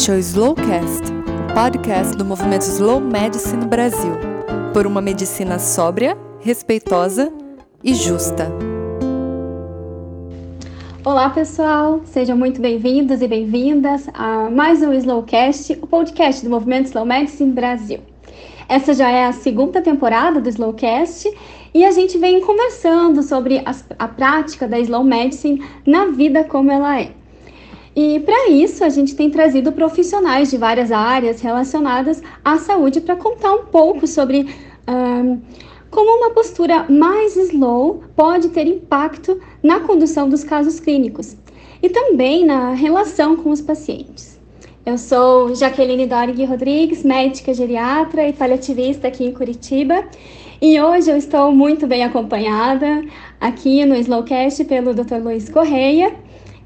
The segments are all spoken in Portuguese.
Este é o Slowcast, o podcast do movimento Slow Medicine Brasil, por uma medicina sóbria, respeitosa e justa. Olá, pessoal! Sejam muito bem-vindos e bem-vindas a mais um Slowcast, o podcast do movimento Slow Medicine Brasil. Essa já é a segunda temporada do Slowcast e a gente vem conversando sobre a, a prática da Slow Medicine na vida como ela é. E para isso, a gente tem trazido profissionais de várias áreas relacionadas à saúde para contar um pouco sobre um, como uma postura mais slow pode ter impacto na condução dos casos clínicos e também na relação com os pacientes. Eu sou Jaqueline Dorig Rodrigues, médica geriatra e paliativista aqui em Curitiba. E hoje eu estou muito bem acompanhada aqui no Slowcast pelo Dr. Luiz Correia,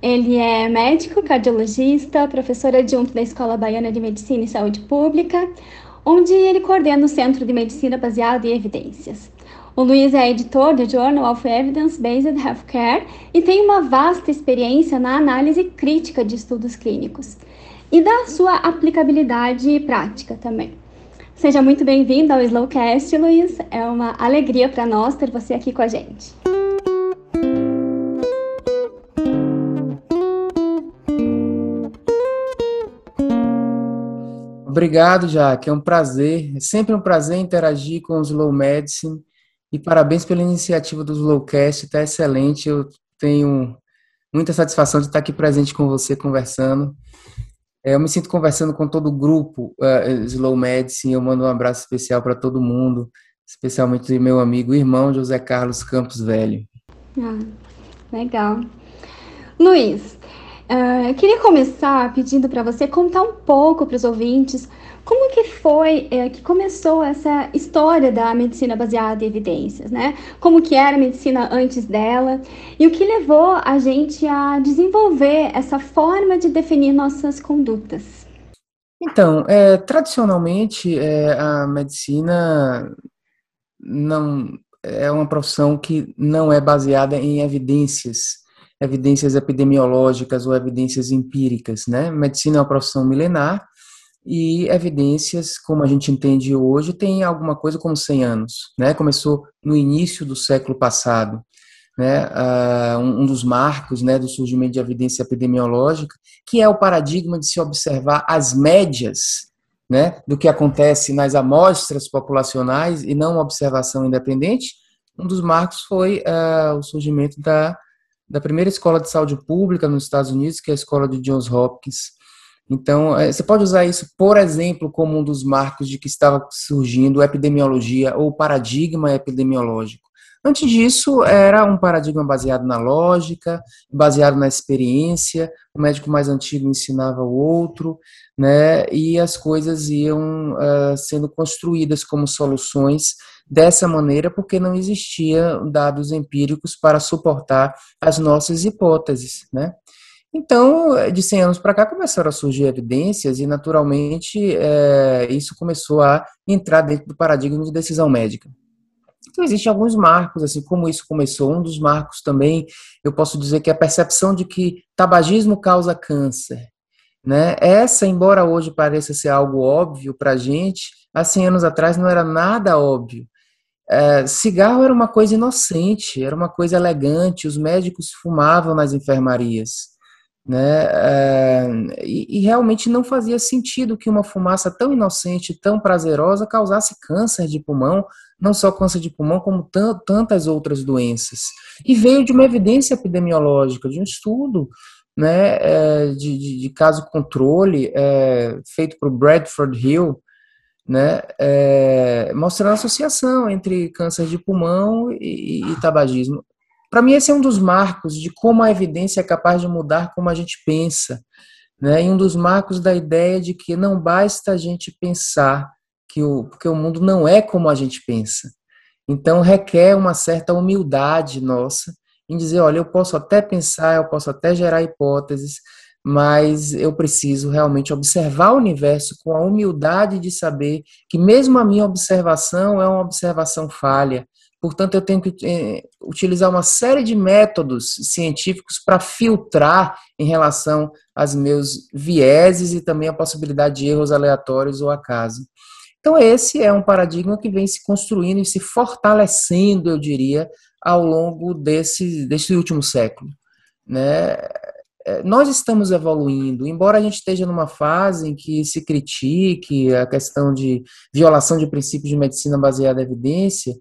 ele é médico, cardiologista, professor adjunto da Escola Baiana de Medicina e Saúde Pública, onde ele coordena o Centro de Medicina Baseado em Evidências. O Luiz é editor do Journal of Evidence-Based Healthcare e tem uma vasta experiência na análise crítica de estudos clínicos e da sua aplicabilidade prática também. Seja muito bem-vindo ao Slowcast, Luiz. É uma alegria para nós ter você aqui com a gente. Obrigado, Jaque. É um prazer, é sempre um prazer interagir com o Slow Medicine. E parabéns pela iniciativa do Slowcast, está excelente. Eu tenho muita satisfação de estar aqui presente com você, conversando. É, eu me sinto conversando com todo o grupo uh, Slow Medicine. Eu mando um abraço especial para todo mundo, especialmente meu amigo e irmão José Carlos Campos Velho. Ah, legal. Luiz, Uh, eu queria começar pedindo para você contar um pouco para os ouvintes como que foi é, que começou essa história da medicina baseada em evidências, né? Como que era a medicina antes dela e o que levou a gente a desenvolver essa forma de definir nossas condutas. Então, é, tradicionalmente é, a medicina não é uma profissão que não é baseada em evidências evidências epidemiológicas ou evidências empíricas, né? Medicina é uma profissão milenar e evidências, como a gente entende hoje, tem alguma coisa como 100 anos, né? Começou no início do século passado, né? Uh, um dos marcos, né, do surgimento de evidência epidemiológica, que é o paradigma de se observar as médias, né, do que acontece nas amostras populacionais e não uma observação independente. Um dos marcos foi uh, o surgimento da da primeira escola de saúde pública nos Estados Unidos, que é a escola de Johns Hopkins. Então, é, você pode usar isso, por exemplo, como um dos marcos de que estava surgindo epidemiologia ou paradigma epidemiológico. Antes disso, era um paradigma baseado na lógica, baseado na experiência, o médico mais antigo ensinava o outro, né, e as coisas iam uh, sendo construídas como soluções dessa maneira, porque não existia dados empíricos para suportar as nossas hipóteses, né. Então, de 100 anos para cá, começaram a surgir evidências e, naturalmente, é, isso começou a entrar dentro do paradigma de decisão médica. Então, existem alguns marcos, assim como isso começou. Um dos marcos também, eu posso dizer que é a percepção de que tabagismo causa câncer. Né? Essa, embora hoje pareça ser algo óbvio para a gente, há 100 anos atrás não era nada óbvio. É, cigarro era uma coisa inocente, era uma coisa elegante, os médicos fumavam nas enfermarias né? É, e, e, realmente não fazia sentido que uma fumaça tão inocente, tão prazerosa, causasse câncer de pulmão, não só câncer de pulmão, como tantas outras doenças. E veio de uma evidência epidemiológica, de um estudo né, é, de, de, de, caso controle é, feito por Bradford Hill, né, é, mostrando a associação entre câncer de pulmão e, e tabagismo. Para mim, esse é um dos marcos de como a evidência é capaz de mudar como a gente pensa. Né? E um dos marcos da ideia de que não basta a gente pensar que o, porque o mundo não é como a gente pensa. Então, requer uma certa humildade nossa em dizer: olha, eu posso até pensar, eu posso até gerar hipóteses, mas eu preciso realmente observar o universo com a humildade de saber que, mesmo a minha observação é uma observação falha, Portanto, eu tenho que é, utilizar uma série de métodos científicos para filtrar em relação aos meus vieses e também a possibilidade de erros aleatórios ou acaso. Então, esse é um paradigma que vem se construindo e se fortalecendo, eu diria, ao longo desse, desse último século. Né? É, nós estamos evoluindo, embora a gente esteja numa fase em que se critique a questão de violação de princípios de medicina baseada em evidência,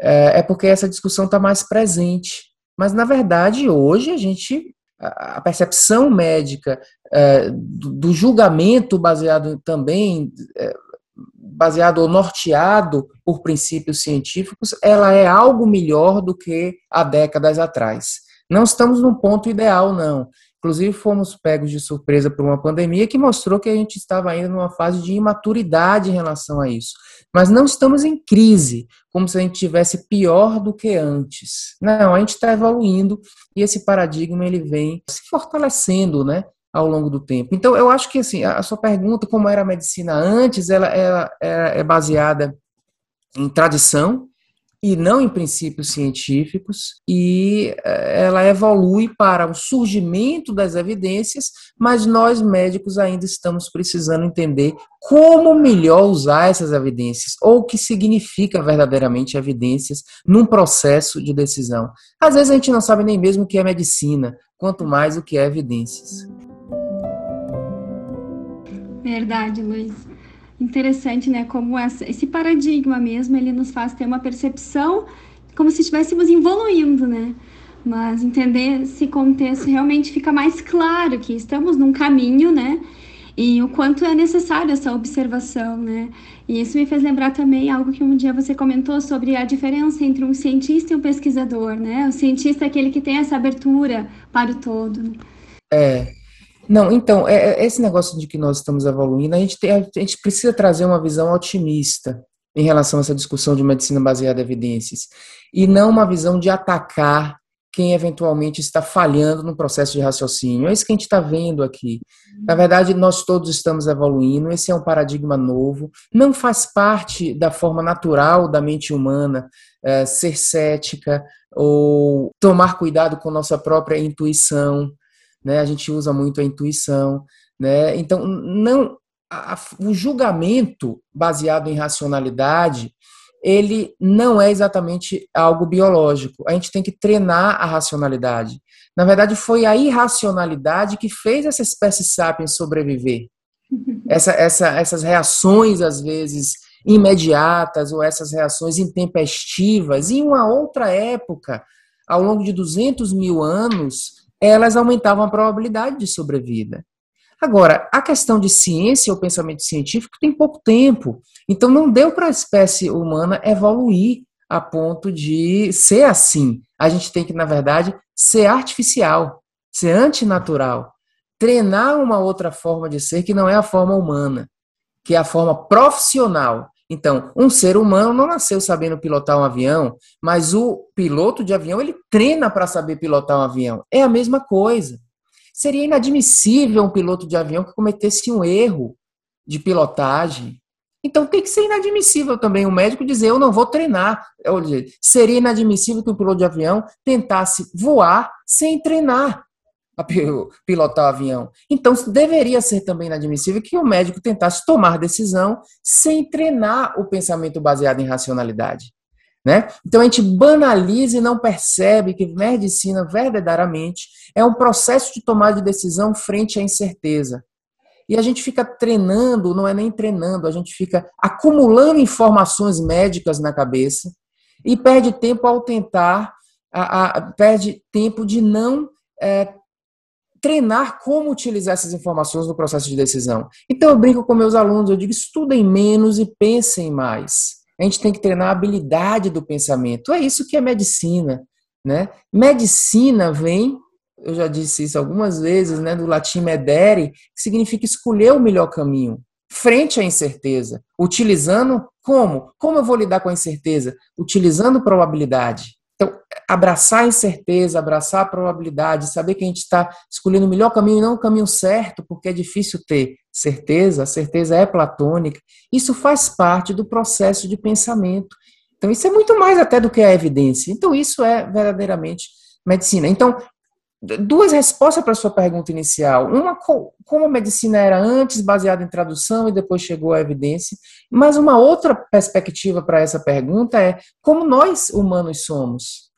é, é porque essa discussão está mais presente. Mas, na verdade, hoje a gente, a percepção médica é, do julgamento baseado também baseado ou norteado por princípios científicos, ela é algo melhor do que há décadas atrás. Não estamos num ponto ideal, não. Inclusive, fomos pegos de surpresa por uma pandemia que mostrou que a gente estava ainda numa fase de imaturidade em relação a isso. Mas não estamos em crise, como se a gente tivesse pior do que antes. Não, a gente está evoluindo e esse paradigma ele vem se fortalecendo, né? ao longo do tempo. Então, eu acho que assim, a sua pergunta, como era a medicina antes, ela, ela, ela é baseada em tradição e não em princípios científicos, e eh, ela evolui para o surgimento das evidências, mas nós médicos ainda estamos precisando entender como melhor usar essas evidências, ou o que significa verdadeiramente evidências num processo de decisão. Às vezes a gente não sabe nem mesmo o que é medicina, quanto mais o que é evidências. Verdade, Luiz. Interessante, né? Como essa, esse paradigma mesmo, ele nos faz ter uma percepção como se estivéssemos evoluindo, né? Mas entender esse contexto realmente fica mais claro que estamos num caminho, né? E o quanto é necessário essa observação, né? E isso me fez lembrar também algo que um dia você comentou sobre a diferença entre um cientista e um pesquisador, né? O cientista é aquele que tem essa abertura para o todo. Né? É, não, então, é, é, esse negócio de que nós estamos evoluindo, a gente, tem, a gente precisa trazer uma visão otimista em relação a essa discussão de medicina baseada em evidências, e não uma visão de atacar quem eventualmente está falhando no processo de raciocínio. É isso que a gente está vendo aqui. Na verdade, nós todos estamos evoluindo, esse é um paradigma novo, não faz parte da forma natural da mente humana é, ser cética ou tomar cuidado com nossa própria intuição né? A gente usa muito a intuição, né? Então, não a, o julgamento baseado em racionalidade, ele não é exatamente algo biológico. A gente tem que treinar a racionalidade. Na verdade, foi a irracionalidade que fez essa espécie sapiens sobreviver. Essa, essa, essas reações, às vezes, imediatas, ou essas reações intempestivas, em uma outra época, ao longo de 200 mil anos, elas aumentavam a probabilidade de sobrevida. Agora, a questão de ciência ou pensamento científico tem pouco tempo. Então, não deu para a espécie humana evoluir a ponto de ser assim. A gente tem que, na verdade, ser artificial, ser antinatural, treinar uma outra forma de ser que não é a forma humana, que é a forma profissional. Então, um ser humano não nasceu sabendo pilotar um avião, mas o piloto de avião ele treina para saber pilotar um avião. É a mesma coisa. Seria inadmissível um piloto de avião que cometesse um erro de pilotagem. Então tem que ser inadmissível também o médico dizer eu não vou treinar. Seria inadmissível que um piloto de avião tentasse voar sem treinar a pilotar o avião. Então, deveria ser também inadmissível que o médico tentasse tomar decisão sem treinar o pensamento baseado em racionalidade. Né? Então, a gente banaliza e não percebe que medicina, verdadeiramente, é um processo de tomada de decisão frente à incerteza. E a gente fica treinando, não é nem treinando, a gente fica acumulando informações médicas na cabeça e perde tempo ao tentar, a, a, perde tempo de não é, treinar como utilizar essas informações no processo de decisão. Então eu brinco com meus alunos, eu digo, estudem menos e pensem mais. A gente tem que treinar a habilidade do pensamento. É isso que é medicina, né? Medicina vem, eu já disse isso algumas vezes, né, do latim medere, que significa escolher o melhor caminho frente à incerteza, utilizando como? Como eu vou lidar com a incerteza? Utilizando probabilidade. Então, abraçar a incerteza, abraçar a probabilidade, saber que a gente está escolhendo o melhor caminho e não o caminho certo, porque é difícil ter certeza, a certeza é platônica, isso faz parte do processo de pensamento. Então, isso é muito mais até do que a evidência. Então, isso é verdadeiramente medicina. Então, duas respostas para a sua pergunta inicial. Uma, como a medicina era antes baseada em tradução e depois chegou à evidência. Mas uma outra perspectiva para essa pergunta é como nós humanos somos.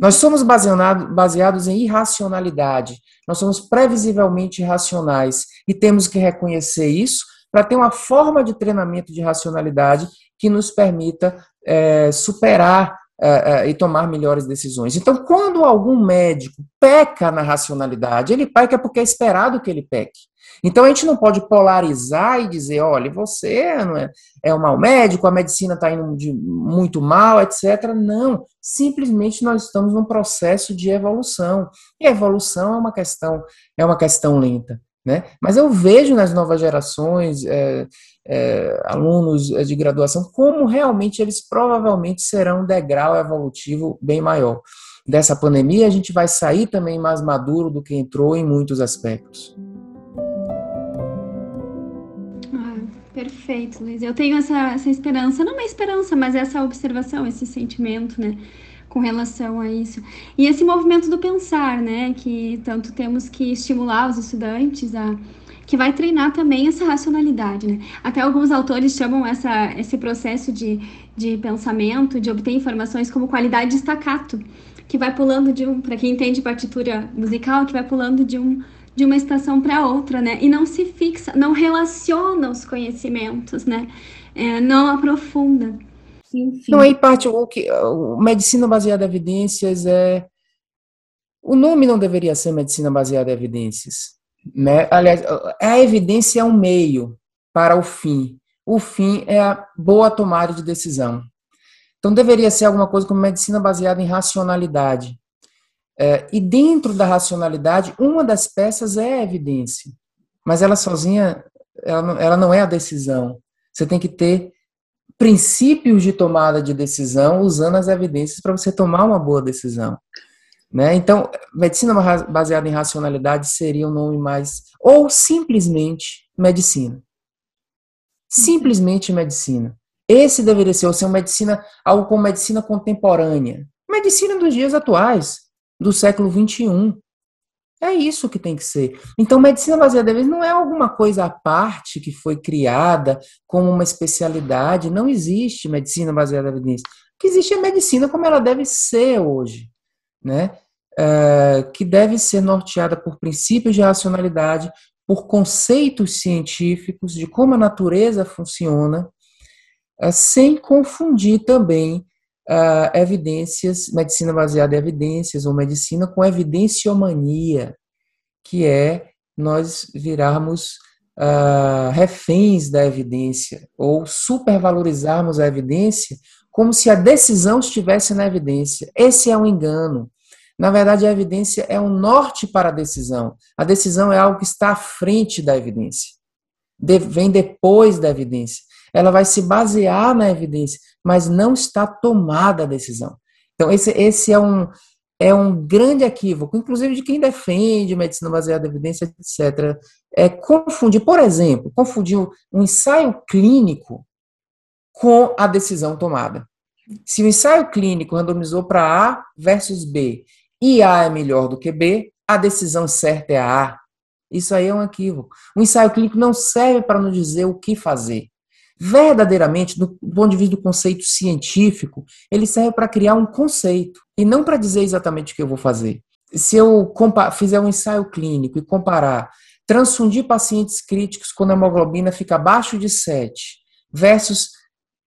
Nós somos baseados em irracionalidade. Nós somos previsivelmente irracionais e temos que reconhecer isso para ter uma forma de treinamento de racionalidade que nos permita é, superar uh, uh, e tomar melhores decisões. Então, quando algum médico peca na racionalidade, ele peca porque é esperado que ele peque. Então, a gente não pode polarizar e dizer, olha, você não é, é um mau médico, a medicina está indo de muito mal, etc. Não, simplesmente nós estamos num processo de evolução. E a evolução é uma questão, é uma questão lenta. Né? Mas eu vejo nas novas gerações, é, é, alunos de graduação, como realmente eles provavelmente serão um degrau evolutivo bem maior. Dessa pandemia, a gente vai sair também mais maduro do que entrou em muitos aspectos. Ah, perfeito, Luiz. Eu tenho essa, essa esperança, não uma esperança, mas essa observação, esse sentimento, né? com relação a isso. E esse movimento do pensar, né, que tanto temos que estimular os estudantes a que vai treinar também essa racionalidade, né? Até alguns autores chamam essa, esse processo de, de pensamento, de obter informações como qualidade de staccato, que vai pulando de um, para quem entende partitura musical, que vai pulando de um de uma estação para outra, né? E não se fixa, não relaciona os conhecimentos, né? É, não aprofunda. Enfim. Não, aí parte o que medicina baseada em evidências é o nome não deveria ser medicina baseada em evidências, né? Aliás, a evidência é um meio para o fim. O fim é a boa tomada de decisão. Então deveria ser alguma coisa como medicina baseada em racionalidade. É, e dentro da racionalidade, uma das peças é a evidência, mas ela sozinha, ela não, ela não é a decisão. Você tem que ter princípios de tomada de decisão usando as evidências para você tomar uma boa decisão. Né? Então, medicina baseada em racionalidade seria um nome mais. Ou simplesmente medicina. Simplesmente medicina. Esse deveria ser, ou ser uma medicina, algo como medicina contemporânea. Medicina dos dias atuais, do século XXI. É isso que tem que ser. Então, medicina baseada em não é alguma coisa à parte que foi criada como uma especialidade. Não existe medicina baseada em evidência. O que existe é medicina como ela deve ser hoje, né? É, que deve ser norteada por princípios de racionalidade, por conceitos científicos de como a natureza funciona, é, sem confundir também uh, evidências, medicina baseada em evidências, ou medicina com evidenciomania, que é nós virarmos reféns da evidência, ou supervalorizarmos a evidência como se a decisão estivesse na evidência. Esse é um engano. Na verdade, a evidência é um norte para a decisão. A decisão é algo que está à frente da evidência. De, vem depois da evidência. Ela vai se basear na evidência, mas não está tomada a decisão. Então, esse, esse é, um, é um grande equívoco, inclusive de quem defende medicina baseada em evidência, etc. É confundir, por exemplo, confundir um ensaio clínico com a decisão tomada. Se o ensaio clínico randomizou para A versus B e A é melhor do que B, a decisão certa é a A. Isso aí é um equívoco. O ensaio clínico não serve para nos dizer o que fazer verdadeiramente, do ponto de vista do conceito científico, ele serve para criar um conceito e não para dizer exatamente o que eu vou fazer. Se eu fizer um ensaio clínico e comparar transfundir pacientes críticos quando a hemoglobina fica abaixo de 7 versus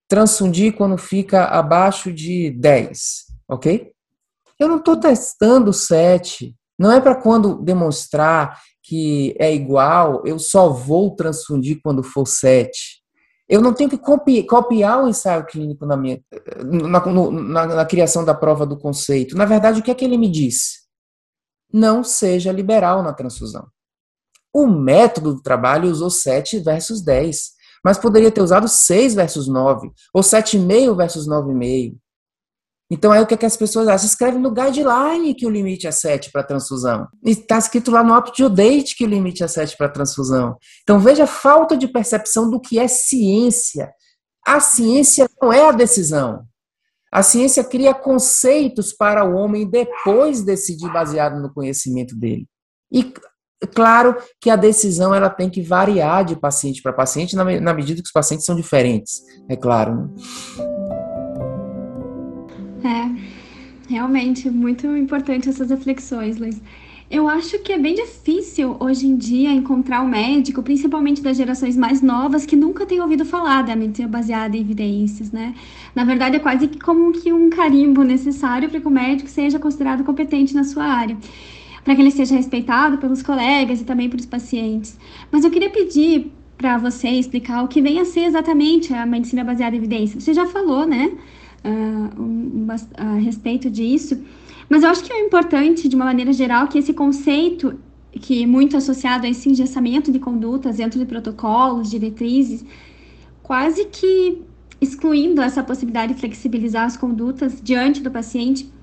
transfundir quando fica abaixo de 10, ok? Eu não estou testando 7. Não é para quando demonstrar que é igual, eu só vou transfundir quando for 7. Eu não tenho que copiar o ensaio clínico na, minha, na, na, na, criação da prova do conceito. Na verdade, o que é que ele me diz? Não seja liberal na transfusão. O método do trabalho usou 7 versus 10, mas poderia ter usado 6 versus 9, ou 7,5 versus 9,5. Então aí o que, é que as pessoas acham? Escreve no guideline que o limite é 7 para transfusão. E está escrito lá no up-to-date que o limite é 7 para transfusão. Então veja a falta de percepção do que é ciência. A ciência não é a decisão. A ciência cria conceitos para o homem depois decidir baseado no conhecimento dele. E claro que a decisão ela tem que variar de paciente para paciente na, na, medida que os pacientes são diferentes, é claro. Né? É, realmente muito importante essas reflexões, Luiz. Eu acho que é bem difícil hoje em dia encontrar um médico, principalmente das gerações mais novas, que nunca tem ouvido falar da medicina baseada em evidências, né? Na verdade, é quase como que um carimbo necessário para que o médico seja considerado competente na sua área, para que ele seja respeitado pelos colegas e também pelos pacientes. Mas eu queria pedir para você explicar o que vem a ser exatamente a medicina baseada em evidências. Você já falou, né, uh, um, a respeito disso. Mas eu acho que é importante, de uma maneira geral, que esse conceito, que é muito associado a esse engessamento de condutas dentro de protocolos, diretrizes, quase que excluindo essa possibilidade de flexibilizar as condutas diante do paciente.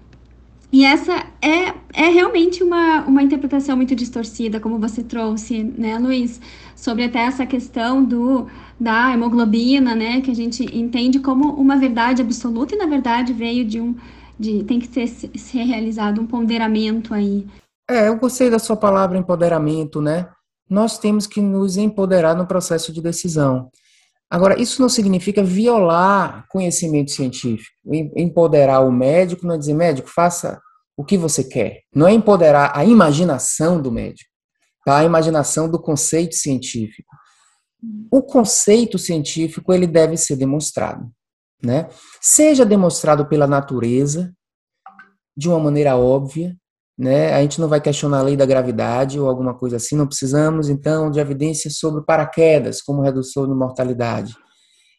E essa é, é realmente uma, uma interpretação muito distorcida, como você trouxe, né, Luiz? Sobre até essa questão do, da hemoglobina, né, que a gente entende como uma verdade absoluta e, na verdade, veio de um, de tem que ser, ser realizado um ponderamento aí. É, eu gostei da sua palavra empoderamento, né? Nós temos que nos empoderar no processo de decisão. Agora, isso não significa violar conhecimento científico. Empoderar o médico não é dizer, médico, faça o que você quer. Não é empoderar a imaginação do médico, tá? a imaginação do conceito científico. O conceito científico ele deve ser demonstrado né? Seja demonstrado pela natureza, de uma maneira óbvia, né? A gente não vai questionar a lei da gravidade ou alguma coisa assim, não precisamos então de evidências sobre paraquedas como redução de mortalidade.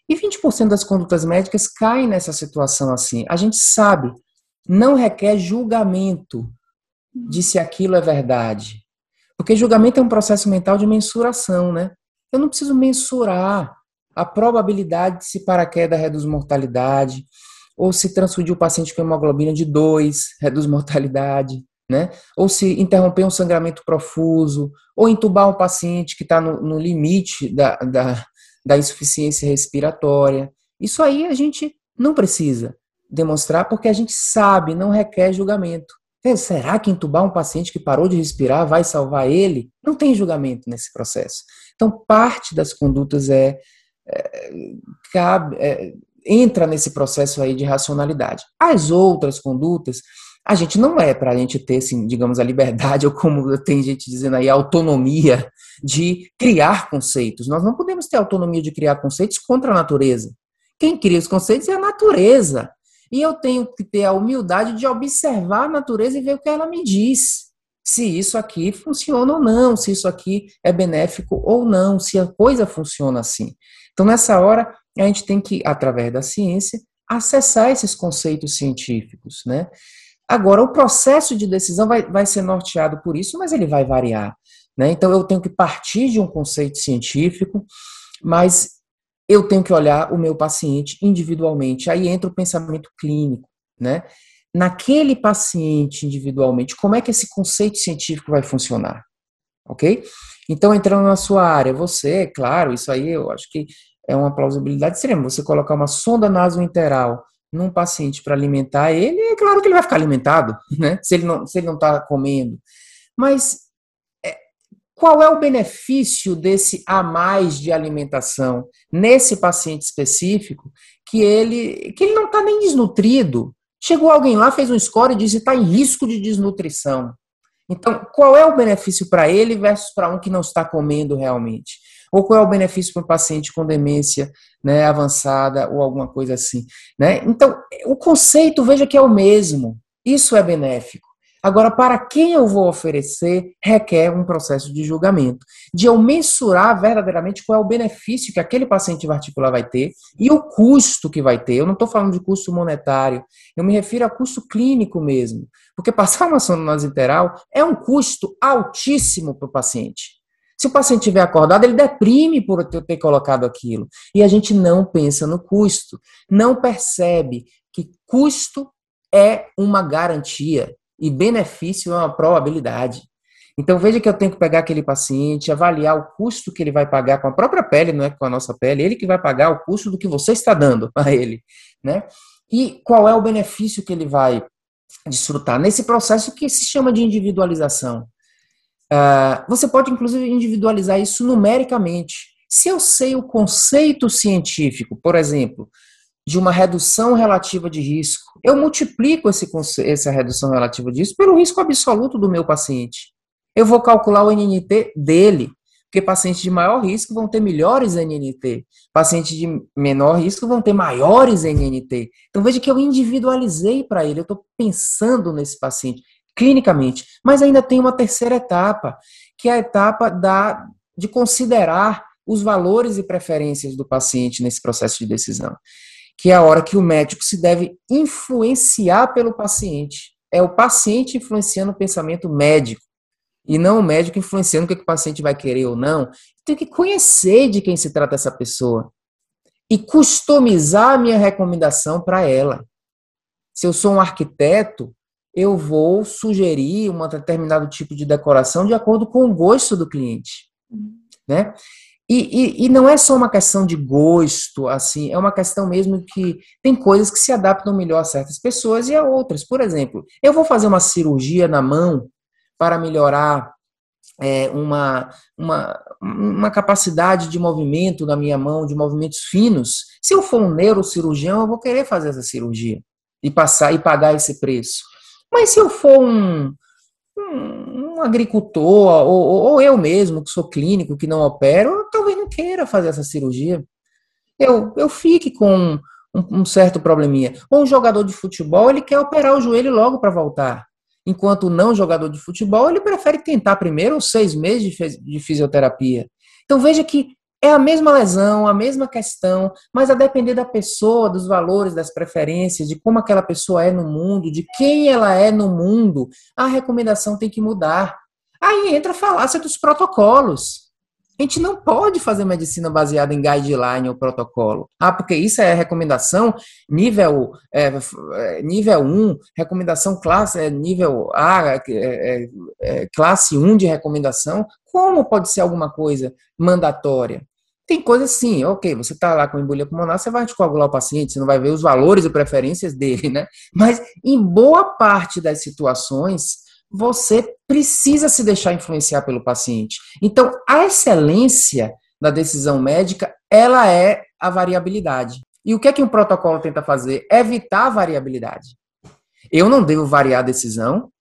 E 20% das condutas médicas caem nessa situação assim. A gente sabe, não requer julgamento de se aquilo é verdade. Porque julgamento é um processo mental de mensuração, né? Eu não preciso mensurar a probabilidade de se paraquedas reduz mortalidade, ou se transfundir o paciente com hemoglobina de 2 reduz mortalidade, né? Ou se interromper um sangramento profuso, ou entubar um paciente que está no, no, limite da, da, da insuficiência respiratória. Isso aí a gente não precisa demonstrar porque a gente sabe, não requer julgamento. Será que entubar um paciente que parou de respirar vai salvar ele? Não tem julgamento nesse processo. Então, parte das condutas é é, cabe, é, entra nesse processo aí de racionalidade. As outras condutas, a gente não é para a gente ter, assim, digamos, a liberdade, ou como tem gente dizendo aí, a autonomia de criar conceitos. Nós não podemos ter autonomia de criar conceitos contra a natureza. Quem cria os conceitos é a natureza. E eu tenho que ter a humildade de observar a natureza e ver o que ela me diz. Se isso aqui funciona ou não, se isso aqui é benéfico ou não, se a coisa funciona assim. Então, nessa hora, a gente tem que, através da ciência, acessar esses conceitos científicos, né? Agora, o processo de decisão vai, vai ser norteado por isso, mas ele vai variar. Né? Então, eu tenho que partir de um conceito científico, mas eu tenho que olhar o meu paciente individualmente. Aí entra o pensamento clínico. Né? Naquele paciente individualmente, como é que esse conceito científico vai funcionar? Ok? Então, entrando na sua área, você, claro, isso aí eu acho que é uma plausibilidade extrema. Você colocar uma sonda nasointeral num paciente para alimentar ele, é claro que ele vai ficar alimentado, né? Se ele não está comendo. Mas é, qual é o benefício desse a mais de alimentação nesse paciente específico que ele que ele não está nem desnutrido? Chegou alguém lá, fez um score e disse está em risco de desnutrição. Então, qual é o benefício para ele versus para um que não está comendo realmente? Ou qual é o benefício para um paciente com demência né, avançada ou alguma coisa assim? Né? Então, o conceito, veja que é o mesmo. Isso é benéfico. Agora, para quem eu vou oferecer, requer um processo de julgamento, de eu mensurar verdadeiramente qual é o benefício que aquele paciente articular vai ter e o custo que vai ter. Eu não estou falando de custo monetário, eu me refiro a custo clínico mesmo, porque passar uma sonda nasointeral é um custo altíssimo para o paciente. Se o paciente estiver acordado, ele deprime por ter colocado aquilo. E a gente não pensa no custo, não percebe que custo é uma garantia e benefício é uma probabilidade. Então veja que eu tenho que pegar aquele paciente, avaliar o custo que ele vai pagar com a própria pele, não é com a nossa pele, ele que vai pagar o custo do que você está dando a ele, né? E qual é o benefício que ele vai desfrutar? Nesse processo que se chama de individualização. Uh, você pode, inclusive, individualizar isso numericamente. Se eu sei o conceito científico, por exemplo, de uma redução relativa de risco, eu multiplico esse, essa redução relativa de risco pelo risco absoluto do meu paciente. Eu vou calcular o NNT dele, porque pacientes de maior risco vão ter melhores NNT, pacientes de menor risco vão ter maiores NNT. Então veja que eu individualizei para ele, eu estou pensando nesse paciente clinicamente, mas ainda tem uma terceira etapa, que é a etapa da, de considerar os valores e preferências do paciente nesse processo de decisão, que é a hora que o médico se deve influenciar pelo paciente. É o paciente influenciando o pensamento médico e não o médico influenciando o que, o paciente vai querer ou não. Tem que conhecer de quem se trata essa pessoa e customizar a minha recomendação para ela. Se eu sou um arquiteto, eu vou sugerir um determinado tipo de decoração de acordo com o gosto do cliente, né? E, e, e, não é só uma questão de gosto, assim, é uma questão mesmo que tem coisas que se adaptam melhor a certas pessoas e a outras. Por exemplo, eu vou fazer uma cirurgia na mão para melhorar é, uma, uma, uma capacidade de movimento na minha mão, de movimentos finos. Se eu for um neurocirurgião, eu vou querer fazer essa cirurgia e passar e pagar esse preço. Mas se eu for um, um, um agricultor, ou, ou, eu mesmo, que sou clínico, que não opero, talvez não queira fazer essa cirurgia. Eu, eu fique com um, um certo probleminha. Ou um jogador de futebol, ele quer operar o joelho logo para voltar enquanto não jogador de futebol, ele prefere tentar primeiro os seis meses de fisioterapia. Então veja que é a mesma lesão, a mesma questão, mas a depender da pessoa, dos valores, das preferências, de como aquela pessoa é no mundo, de quem ela é no mundo, a recomendação tem que mudar. Aí entra a falácia dos protocolos. A gente não pode fazer medicina baseada em guideline ou protocolo. Ah, porque isso é recomendação nível, é, é nível 1, recomendação classe, é, nível A, é, é, classe 1 de recomendação. Como pode ser alguma coisa mandatória? Tem coisa assim, ok, você está lá com embolia pulmonar, você vai anticoagular o paciente, você não vai ver os valores e preferências dele, né? Mas em boa parte das situações, você precisa se deixar influenciar pelo paciente. Então, a excelência da decisão médica, ela é a variabilidade. E o que é que um protocolo tenta fazer? Evitar a variabilidade. Eu não devo variar a decisão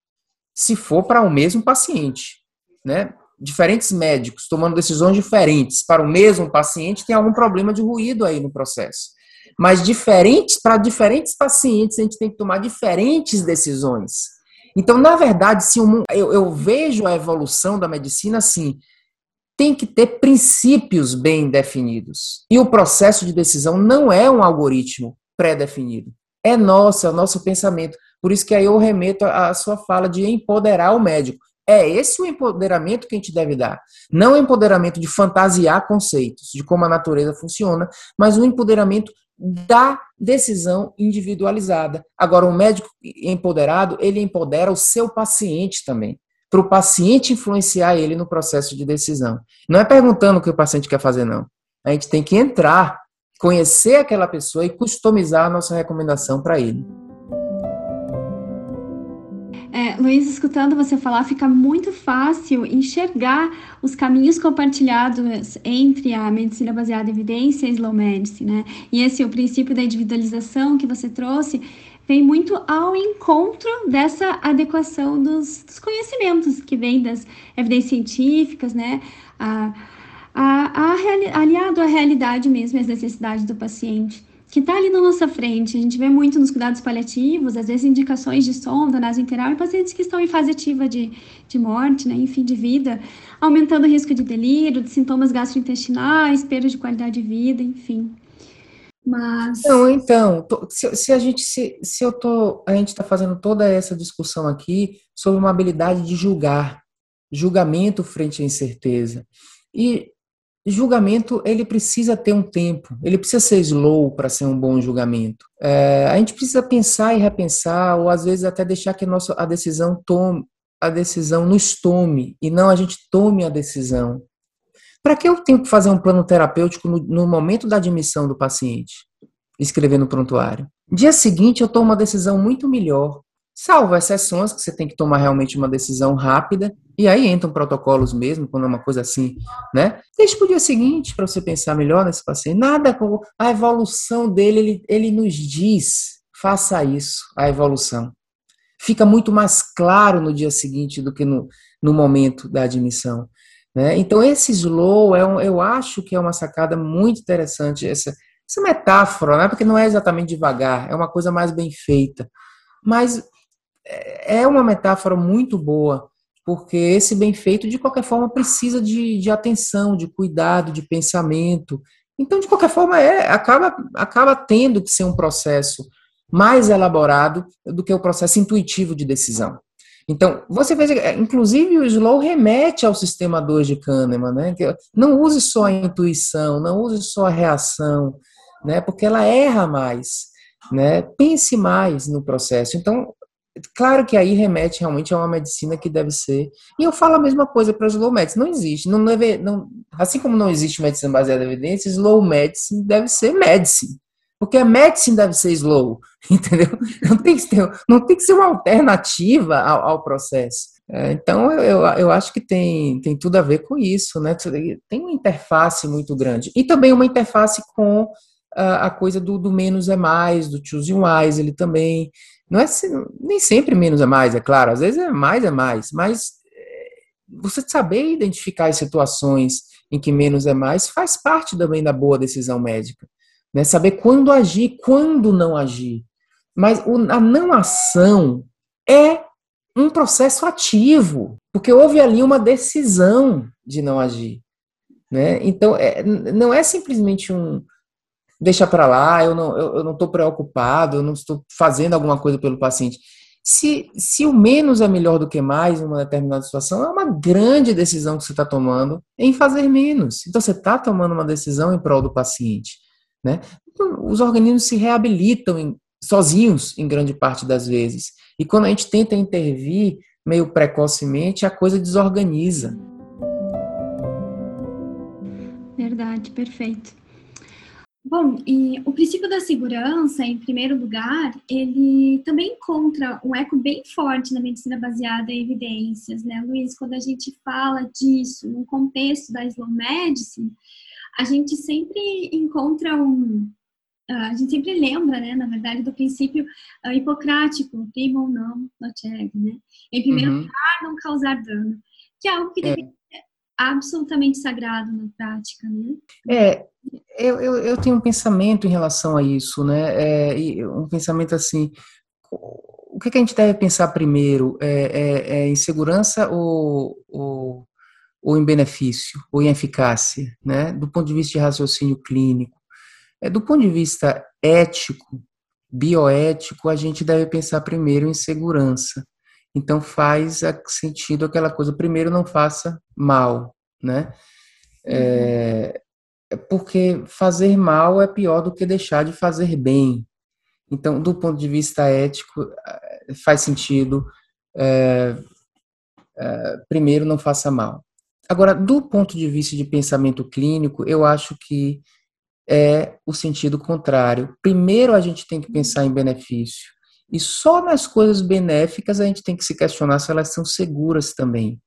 se for para o mesmo paciente, né? Diferentes médicos tomando decisões diferentes para o mesmo paciente tem algum problema de ruído aí no processo. Mas diferentes para diferentes pacientes a gente tem que tomar diferentes decisões. Então, na verdade, se eu, eu vejo a evolução da medicina assim, tem que ter princípios bem definidos. E o processo de decisão não é um algoritmo pré-definido. É nosso, é o nosso pensamento. Por isso que aí eu remeto à sua fala de empoderar o médico. É esse o empoderamento que a gente deve dar. Não o empoderamento de fantasiar conceitos, de como a natureza funciona, mas o empoderamento da decisão individualizada. Agora, o médico empoderado, ele empodera o seu paciente também, para o paciente influenciar ele no processo de decisão. Não é perguntando o que o paciente quer fazer, não. A gente tem que entrar, conhecer aquela pessoa e customizar a nossa recomendação para ele. É, Luiz, escutando você falar, fica muito fácil enxergar os caminhos compartilhados entre a medicina baseada em evidência e a slow medicine, né? E esse o princípio da individualização que você trouxe vem muito ao encontro dessa adequação dos, dos conhecimentos que vem das evidências científicas, né? A, a, a, aliado à realidade mesmo, às necessidades do paciente que está ali na nossa frente. A gente vê muito nos cuidados paliativos, às vezes indicações de sonda nasointeral em pacientes que estão em fase ativa de, de morte, né, enfim, de vida, aumentando o risco de delírio, de sintomas gastrointestinais, perda de qualidade de vida, enfim. Mas. Não, então, se, se a gente se, se eu tô, a gente está fazendo toda essa discussão aqui sobre uma habilidade de julgar, julgamento frente à incerteza. E julgamento ele precisa ter um tempo, ele precisa ser slow para ser um bom julgamento. É, a gente precisa pensar e repensar, ou às vezes até deixar que a, nossa, a decisão tome, a decisão nos tome e não a gente tome a decisão. Para que eu tenho que fazer um plano terapêutico no, no momento da admissão do paciente? escrever no prontuário. Dia seguinte, eu tomo uma decisão muito melhor, salvo exceções que você tem que tomar realmente uma decisão rápida, e aí entram protocolos mesmo, quando é uma coisa assim, né? Deixa para o dia seguinte para você pensar melhor nesse paciente. Nada com a evolução dele, ele, ele nos diz, faça isso, a evolução. Fica muito mais claro no dia seguinte do que no, no momento da admissão. Né? Então, esse slow, é um, eu acho que é uma sacada muito interessante, essa, essa metáfora, né? porque não é exatamente devagar, é uma coisa mais bem feita. Mas é, é uma metáfora muito boa, porque esse bem feito, de qualquer forma, precisa de, de atenção, de cuidado, de pensamento. Então, de qualquer forma, é, acaba, acaba tendo que ser um processo mais elaborado do que o processo intuitivo de decisão. Então, você vê, é, inclusive o slow remete ao sistema 2 de Kahneman, né? Não use só a intuição, não use só a reação, né? Porque ela erra mais, né? Pense mais no processo. Então, claro que aí remete realmente a uma medicina que deve ser. E eu falo a mesma coisa para slow medicine. Não existe, não deve, não, assim como não existe medicina baseada em evidência, slow medicine deve ser medicine. Porque a medicine deve ser slow, entendeu? Não tem que, ter, não tem que ser uma alternativa ao, ao processo. É, então, eu, eu acho que tem, tem tudo a ver com isso, né? Tem uma interface muito grande. E também uma interface com a, a coisa do, do, menos é mais, do choose wise, ele também. Não é nem sempre menos é mais, é claro, às vezes é mais é mais, mas é, você saber identificar as situações em que menos é mais faz parte também da boa decisão médica. Né? Saber quando agir, quando não agir. Mas a não ação é um processo ativo, porque houve ali uma decisão de não agir. Né? Então, é, não é simplesmente um deixa para lá, eu não estou eu, não preocupado, eu não estou fazendo alguma coisa pelo paciente. Se, se o menos é melhor do que mais em uma determinada situação, é uma grande decisão que você está tomando em fazer menos. Então, você está tomando uma decisão em prol do paciente. Né? Então, os organismos se reabilitam em, sozinhos em grande parte das vezes. E quando a gente tenta intervir meio precocemente, a coisa desorganiza. Verdade, perfeito. Bom, e o princípio da segurança, em primeiro lugar, ele também encontra um eco bem forte na medicina baseada em evidências, né, Luiz? Quando a gente fala disso no contexto da slow medicine, a gente sempre encontra um. Uh, a gente sempre lembra, né, na verdade, do princípio uh, hipocrático, primo ou não, not egg, né? Em primeiro uhum. lugar, não causar dano, que é algo que é. Absolutamente sagrado na prática, né? É, eu, eu, eu tenho um pensamento em relação a isso, né? É, um pensamento assim, o que, que a gente deve pensar primeiro? É, é, é em segurança ou, ou ou em benefício, ou em eficácia, né? do ponto de vista de raciocínio clínico. É, do ponto de vista ético, bioético, a gente deve pensar primeiro em segurança. Então faz sentido aquela coisa, primeiro não faça mal, né? É, é, porque fazer mal é pior do que deixar de fazer bem. Então, do ponto de vista ético, é, faz sentido é, é, primeiro não faça mal. Agora, do ponto de vista de pensamento clínico, eu acho que é o sentido contrário. Primeiro a gente tem que pensar em benefício. E só nas coisas benéficas a gente tem que se questionar se elas são seguras também.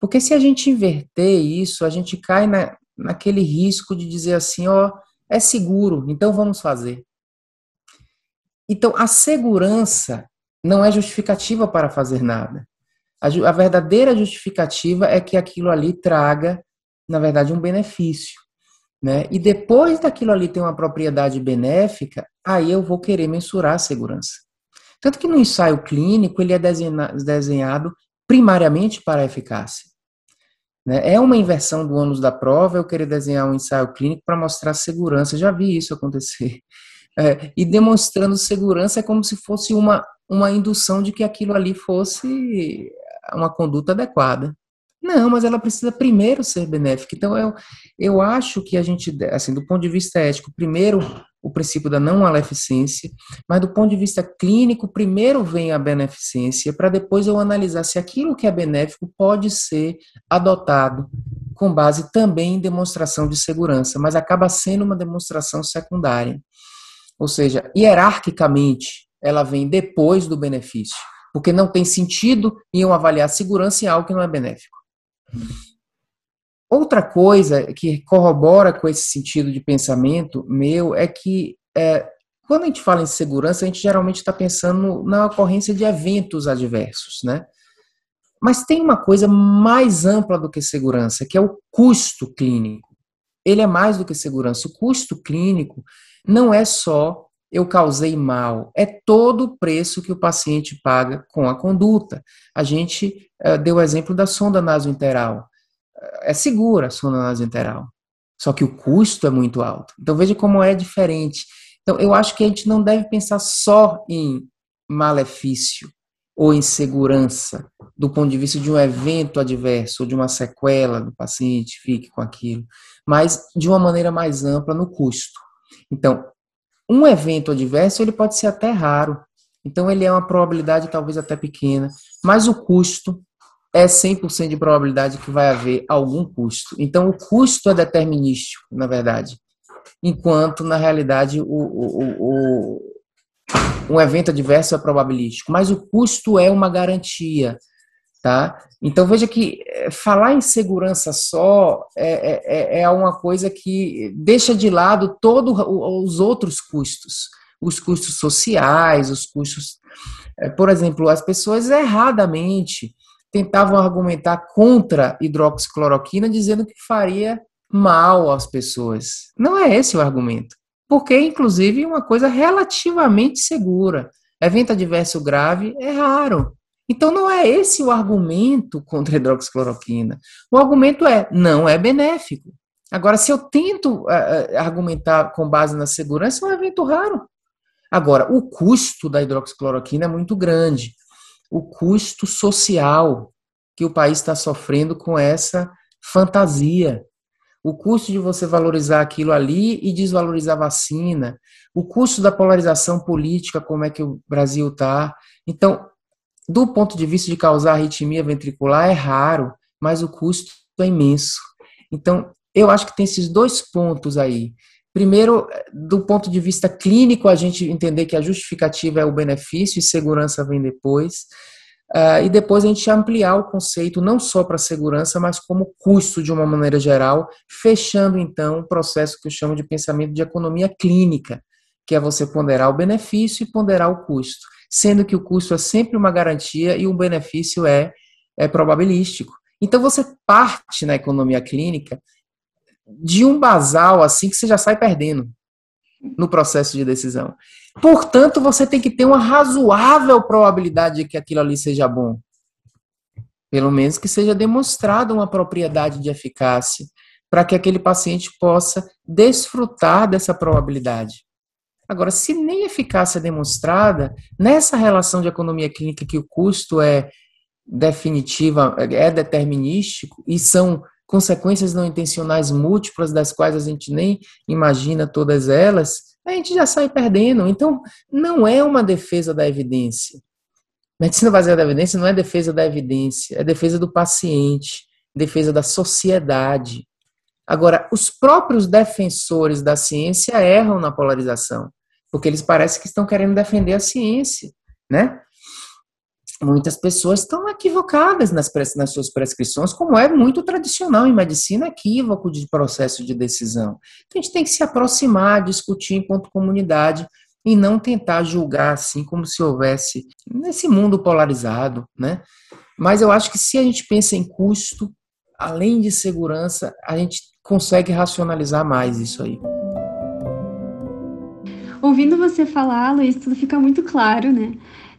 Porque se a gente inverter isso, a gente cai na, naquele risco de dizer assim, ó, é seguro, então vamos fazer. Então, a segurança não é justificativa para fazer nada. A, a verdadeira justificativa é que aquilo ali traga, na verdade, um benefício. Né? E depois daquilo ali ter uma propriedade benéfica, aí eu vou querer mensurar a segurança. Tanto que no ensaio clínico ele é desenhado primariamente para a eficácia. Né? É uma inversão do ônus da prova eu querer desenhar um ensaio clínico para mostrar segurança. Já vi isso acontecer. É, e demonstrando segurança é como se fosse uma, uma indução de que aquilo ali fosse uma conduta adequada. Não, mas ela precisa primeiro ser benéfica. Então, eu, eu acho que a gente, assim, do ponto de vista ético, primeiro o princípio da não maleficência, mas do ponto de vista clínico, primeiro vem a beneficência, para depois eu analisar se aquilo que é benéfico pode ser adotado com base também em demonstração de segurança, mas acaba sendo uma demonstração secundária. Ou seja, hierarquicamente, ela vem depois do benefício, porque não tem sentido em eu avaliar segurança em algo que não é benéfico. Outra coisa que corrobora com esse sentido de pensamento meu é que é, quando a gente fala em segurança, a gente geralmente está pensando na ocorrência de eventos adversos, né? Mas tem uma coisa mais ampla do que segurança, que é o custo clínico. Ele é mais do que segurança. O custo clínico não é só eu causei mal, é todo o preço que o paciente paga com a conduta. A gente uh, deu o exemplo da sonda nasointeral. É segura a sonda nasointeral, só que o custo é muito alto. Então veja como é diferente. Então eu acho que a gente não deve pensar só em malefício ou insegurança do ponto de vista de um evento adverso ou de uma sequela do paciente fique com aquilo, mas de uma maneira mais ampla no custo. Então, um evento adverso ele pode ser até raro, então ele é uma probabilidade talvez até pequena, mas o custo é 100% de probabilidade que vai haver algum custo. Então o custo é determinístico, na verdade, enquanto na realidade o, o, o um evento adverso é probabilístico, mas o custo é uma garantia, tá? Então veja que eh, falar em segurança só é, é, é uma coisa que deixa de lado todos os outros custos, os custos sociais, os custos, eh, por exemplo, as pessoas erradamente tentavam argumentar contra hidroxicloroquina dizendo que faria mal às pessoas. Não é esse o argumento porque, inclusive, é uma coisa relativamente segura. Evento adverso grave é raro. Então, não é esse o argumento contra a hidroxicloroquina. O argumento é, não é benéfico. Agora, se eu tento uh, argumentar com base na segurança, é um evento raro. Agora, o custo da hidroxicloroquina é muito grande. O custo social que o país está sofrendo com essa fantasia o custo de você valorizar aquilo ali e desvalorizar a vacina, o custo da polarização política, como é que o Brasil está. Então, do ponto de vista de causar arritmia ventricular, é raro, mas o custo é imenso. Então, eu acho que tem esses dois pontos aí. Primeiro, do ponto de vista clínico, a gente entender que a justificativa é o benefício e segurança vem depois. Uh, e depois a gente ampliar o conceito não só para segurança, mas como custo de uma maneira geral, fechando então o processo que eu chamo de pensamento de economia clínica, que é você ponderar o benefício e ponderar o custo, sendo que o custo é sempre uma garantia e o benefício é, é probabilístico. Então você parte na economia clínica de um basal assim que você já sai perdendo no processo de decisão. Portanto, você tem que ter uma razoável probabilidade de que aquilo ali seja bom. Pelo menos que seja demonstrada uma propriedade de eficácia, para que aquele paciente possa desfrutar dessa probabilidade. Agora, se nem eficácia é demonstrada, nessa relação de economia clínica que o custo é definitiva, é determinístico e são consequências não intencionais múltiplas, das quais a gente nem imagina todas elas, a gente já sai perdendo. Então, não é uma defesa da evidência. Medicina baseada na evidência não é defesa da evidência, é defesa do paciente, defesa da sociedade. Agora, os próprios defensores da ciência erram na polarização, porque eles parecem que estão querendo defender a ciência, né? Muitas pessoas estão equivocadas nas, nas, suas prescrições, como é muito tradicional em medicina, equívoco de processo de decisão. Então, a gente tem que se aproximar, discutir enquanto comunidade e não tentar julgar assim como se houvesse nesse mundo polarizado, né? Mas eu acho que se a gente pensa em custo, além de segurança, a gente consegue racionalizar mais isso aí. Ouvindo você falar, Luiz, tudo fica muito claro, né?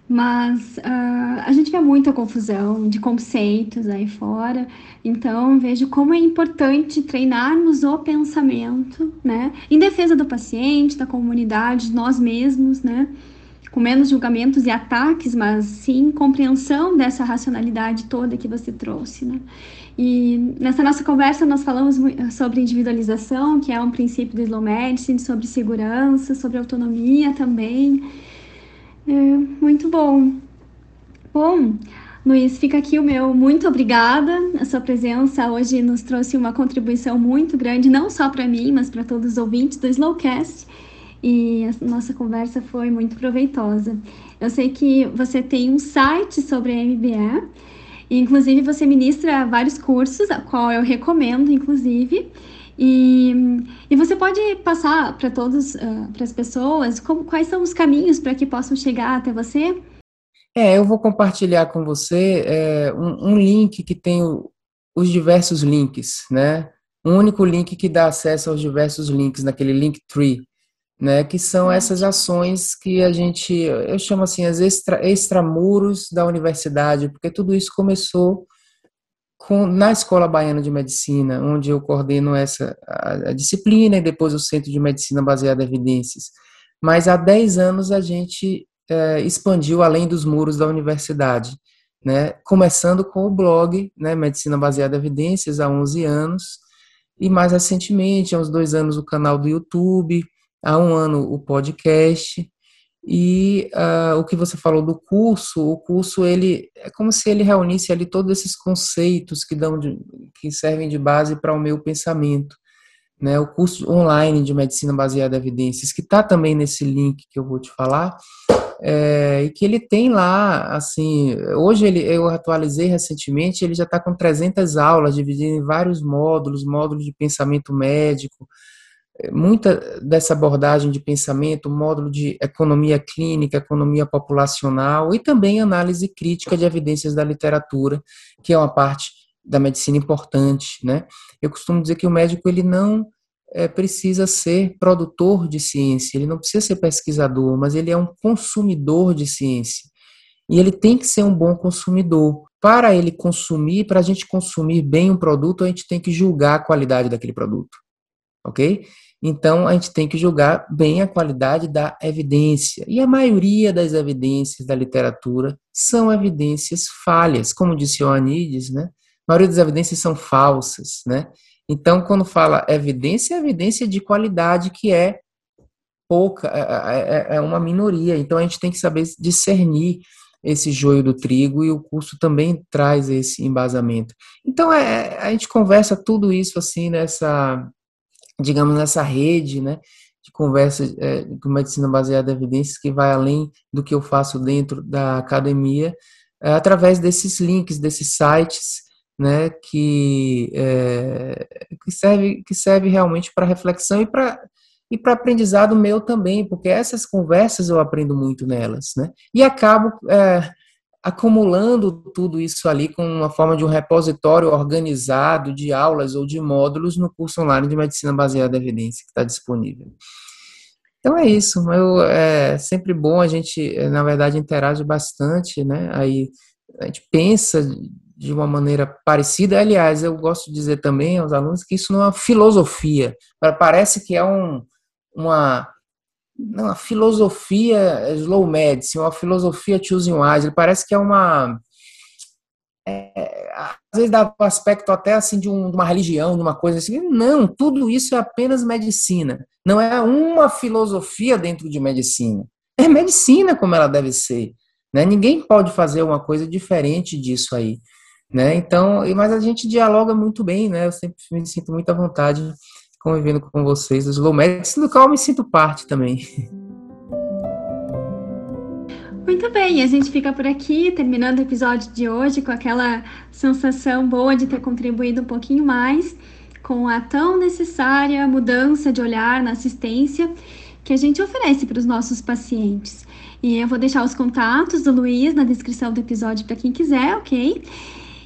Mas uh, a gente vê muita confusão de conceitos aí fora, então vejo como é importante treinarmos o pensamento, né? Em defesa do paciente, da comunidade, de nós mesmos, né? Com menos julgamentos e ataques, mas sim compreensão dessa racionalidade toda que você trouxe, né? E nessa nossa conversa nós falamos sobre individualização, que é um princípio do slow medicine, sobre segurança, sobre autonomia também. É, muito bom. Bom, Luiz, fica aqui o meu muito obrigada. A sua presença hoje nos trouxe uma contribuição muito grande, não só para mim, mas para todos os ouvintes do Slowcast. e a nossa conversa foi muito proveitosa. Eu sei que você tem um site sobre a MBA, inclusive você ministra vários cursos, a qual eu recomendo, inclusive. E, e você pode passar para todos, uh, para as pessoas, como, quais são os caminhos para que possam chegar até você? É, eu vou compartilhar com você é, um, um, link que tem o, os diversos links, né? Um único link que dá acesso aos diversos links naquele link tree né, que são essas ações que a gente, eu chamo assim, as extra, extramuros da universidade, porque tudo isso começou com, na Escola Baiana de Medicina, onde eu coordeno essa a, a disciplina e depois o Centro de Medicina Baseada em Evidências. Mas há 10 anos a gente é, expandiu além dos muros da universidade, né, começando com o blog, né, Medicina Baseada em Evidências, há 11 anos, e mais recentemente, há uns dois anos, o canal do YouTube, há um ano o podcast e uh, o que você falou do curso, o curso ele é como se ele reunisse ali todos esses conceitos que dão de, que servem de base para o meu pensamento, né? O curso online de medicina baseada em evidências que está também nesse link que eu vou te falar é, e que ele tem lá, assim, hoje ele, eu atualizei recentemente, ele já está com 300 aulas dividido em vários módulos, módulos de pensamento médico, muita dessa abordagem de pensamento, módulo de economia clínica, economia populacional e também análise crítica de evidências da literatura, que é uma parte da medicina importante, né? Eu costumo dizer que o médico ele não é, precisa ser produtor de ciência, ele não precisa ser pesquisador, mas ele é um consumidor de ciência. E ele tem que ser um bom consumidor. Para ele consumir, para a gente consumir bem um produto, a gente tem que julgar a qualidade daquele produto. Ok? Então, a gente tem que julgar bem a qualidade da evidência. E a maioria das evidências da literatura são evidências falhas, como disse Ioannides, né? A maioria das evidências são falsas, né? Então, quando fala evidência, é evidência de qualidade que é pouca, é, é, é, é uma minoria. Então, a gente tem que saber discernir esse joio do trigo e o curso também traz esse embasamento. Então, é, a gente conversa tudo isso assim nessa digamos, nessa rede, né, de conversa é, com medicina baseada em evidências que vai além do que eu faço dentro da academia, é, através desses links, desses sites, né, que, é, que serve que serve realmente para reflexão e para e para aprendizado meu também, porque essas conversas eu aprendo muito nelas, né, e acabo é, acumulando tudo isso ali com uma forma de um repositório organizado de aulas ou de módulos no curso online de medicina baseada em evidência que está disponível. Então é isso. Eu, é sempre bom a gente, na verdade, interage bastante, né? Aí a gente pensa de uma maneira parecida. Aliás, eu gosto de dizer também aos alunos que isso não é uma filosofia. Parece que é um, uma não, a filosofia slow medicine, uma filosofia choosing wise, parece que é uma é, às vezes dá um aspecto até assim de, um, de, uma religião, de uma coisa assim. Não, tudo isso é apenas medicina. Não é uma filosofia dentro de medicina. É medicina como ela deve ser. Né? Ninguém pode fazer uma coisa diferente disso aí. Né? Então, mas a gente dialoga muito bem, né? Eu sempre me sinto muito à vontade convivendo com vocês, os Medicine, do qual eu me sinto parte também. Muito bem, a gente fica por aqui, terminando o episódio de hoje com aquela sensação boa de ter contribuído um pouquinho mais com a tão necessária mudança de olhar na assistência que a gente oferece para os nossos pacientes. E eu vou deixar os contatos do Luiz na descrição do episódio para quem quiser, ok?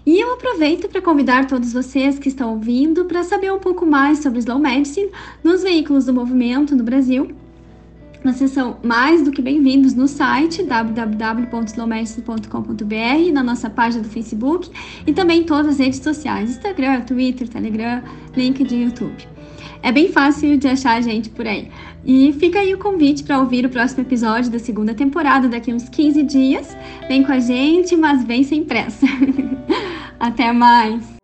E eu aproveito para convidar todos vocês que estão ouvindo para saber um pouco mais sobre Slow Medicine nos veículos do movimento no Brasil. Vocês são mais do que bem-vindos no site www.slowmedicine.com.br, na nossa página do Facebook e também em todas as redes sociais: Instagram, Twitter, Telegram, LinkedIn, YouTube. É bem fácil de achar a gente por aí. E fica aí o convite para ouvir o próximo episódio da segunda temporada daqui a uns 15 dias. Vem com a gente, mas vem sem pressa. Até mais!